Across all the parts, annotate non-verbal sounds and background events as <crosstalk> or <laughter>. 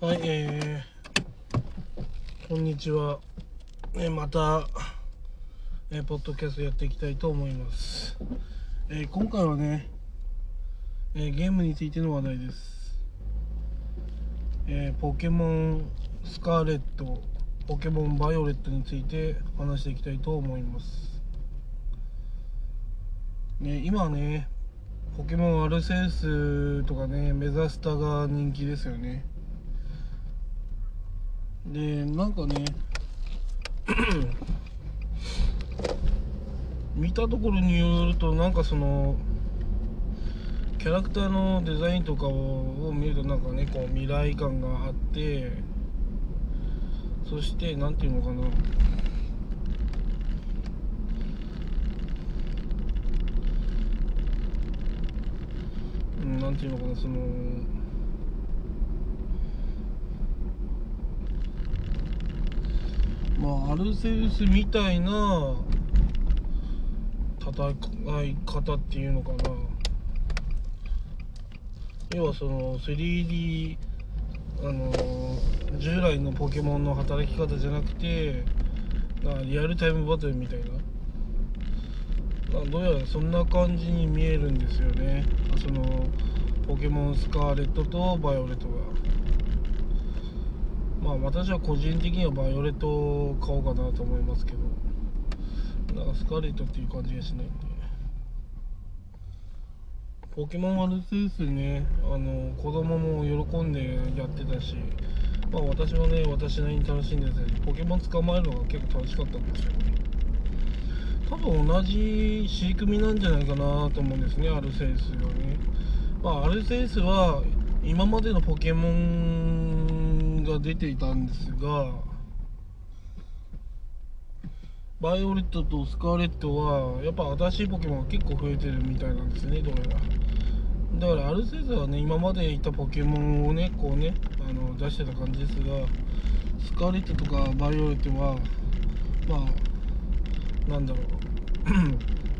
はい、えー、こんにちは。えーまた、えーポッドキャストやっていきたいと思います。えー今回はね、えーゲームについての話題です。えーポケモンスカーレット、ポケモンバイオレットについて話していきたいと思います。ね、今ね、ポケモンアルセウスとかね、メザスタが人気ですよね。でなんかね <clears throat> 見たところによるとなんかそのキャラクターのデザインとかをを見るとなんかねこう未来感があってそしてなんていうのかな。うんなんていうのかなそのまあアルセウスみたいな戦い方っていうのかな。要はその 3D あの従来のポケモンの働き方じゃなくてなリアルタイムバトルみたいな。などうやらそんな感じに見えるんですよね。そのポケモンスカーレットとバイオレットが。まあ私は個人的にはバイオレットを買おうかなと思いますけど。なんかスカーレットっていう感じがしないんで。ポケモンアルセウスねあの子供も喜んでやってたしまあ私もね私なりに楽しんでたりポケモン捕まえるのが結構楽しかったんですよね。多分同じ飼育身なんじゃないかなと思うんですねアルセウスはねまあアルセウスは今までのポケモンが出ていたんですがバイオレットとスカーレットはやっぱ新しいポケモンが結構増えてるみたいなんですねどうやら。だからアルセウスはね今までいたポケモンをねこうねあの出してた感じですがスカーレットとかバイオレットはまあなんだろう。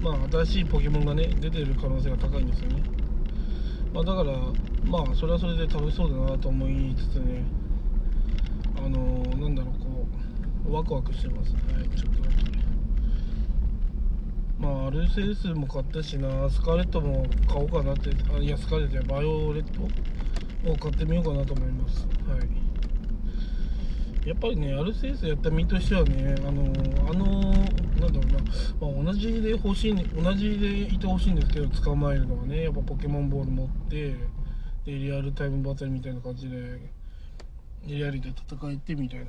<clears throat> まあ新しいポケモンがね出てる可能性が高いんですよね。まあだからまあそれはそれで楽しそうだなと思いつつねあのー、なんだろうこうワクワクしてます。はい。ちょっとだけまあアルセウスも買ったしなスカーレットも買おうかなってあいやスカーレットやバイオレット？を買ってみようかなと思います。はい。やっぱりねアルセウスやった身としてはねあのー、あのー、なんだろうな、まあ、同じで欲しい、ね、同じでいてほしいんですけど捕まえるのはねやっぱポケモンボール持ってでリアルタイムバトルみたいな感じでリアルで戦えてみたいな。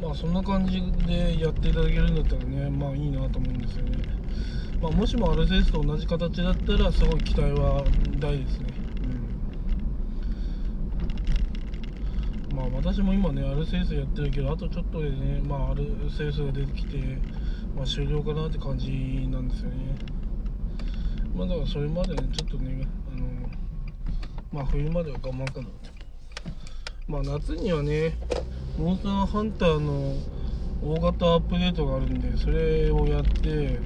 まあそんな感じでやっていただけるんだったらねまあいいなと思うんですよね。まあもしもアルセウスと同じ形だったらすごい期待は大ですね。うん。まあ私も今ねアルセウスやってるけどあとちょっとでねまあアルセウスが出てきてまあ終了かなって感じなんですよね。まあだからそれまでねちょっとねあのまあ冬までは我慢かなまあ夏にはねモンスターハンターの大型アップデートがあるんでそれをやって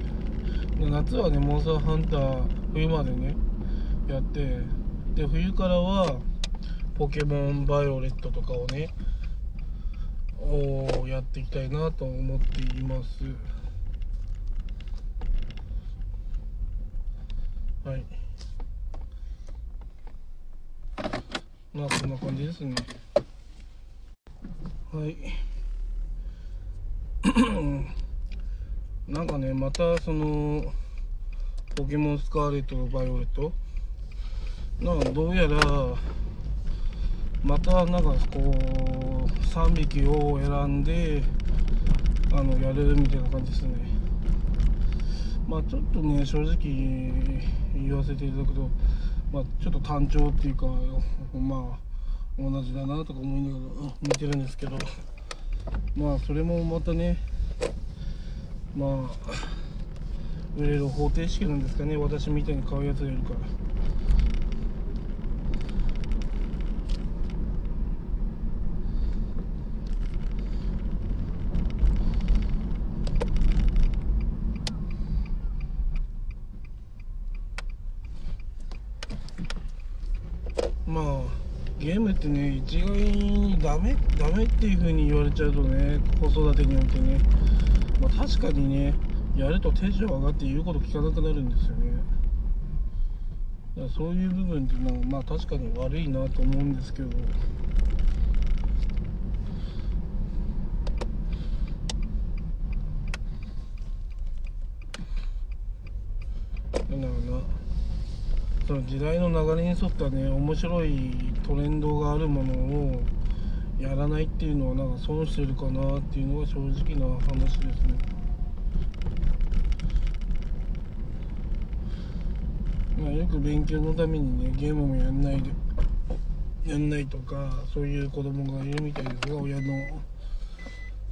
夏はねモンスターハンター冬までねやってで冬からはポケモンバイオレットとかをねをやっていきたいなと思っています。はい。まあこんな感じですね。はい。なんかねまたそのポケモンスカーレットとバイオレット？なんかどうやらまたなんかこう3匹を選んであのやれるみたいな感じですね。まあちょっとね正直言わせていただくとまあちょっと単調っていうかまあ同じだなとか思いながら見てるんですけどまあそれもまたねまあ売れる方程式なんですかね私みたいに買うやつがいるからまあゲームってね一概にダメダメっていう風に言われちゃうとね子育てにおいてね。まあ確かにねやるとテンション上がって言うこと聞かなくなるんですよね。だからそういう部分っていうのはまあ確かに悪いなと思うんですけど。なんだろうな。その時代の流れに沿ったね面白いトレンドがあるものをやらないっていうのはなんか損してるかなっていうのが正直な話ですね。まあよく勉強のためにねゲームもやんないでやんないとかそういう子供がいるみたいですが親の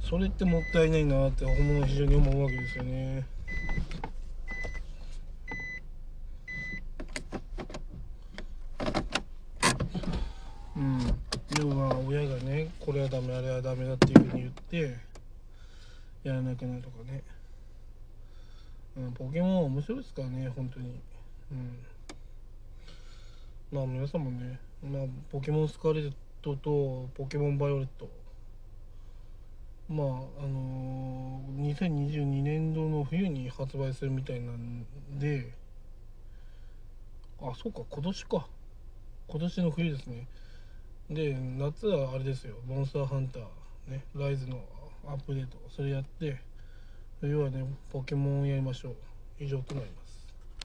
それってもったいないなって思う非常に思うわけですよねうん要は親がねこれはダメあれはダメだっていうふうに言ってやらなくなるとかね、うん、ポケモンは面白いですからね本当に。うん。まあ皆さんもね、まあ、ポケモンスカーレットとポケモンバイオレット。まああのー、2022年度の冬に発売するみたいなんであそうか今年か。今年の冬ですね。で夏はあれですよ。モンスターハンター。ね。ライズのアップデート。それやって。冬はねポケモンやりましょう。以上となります。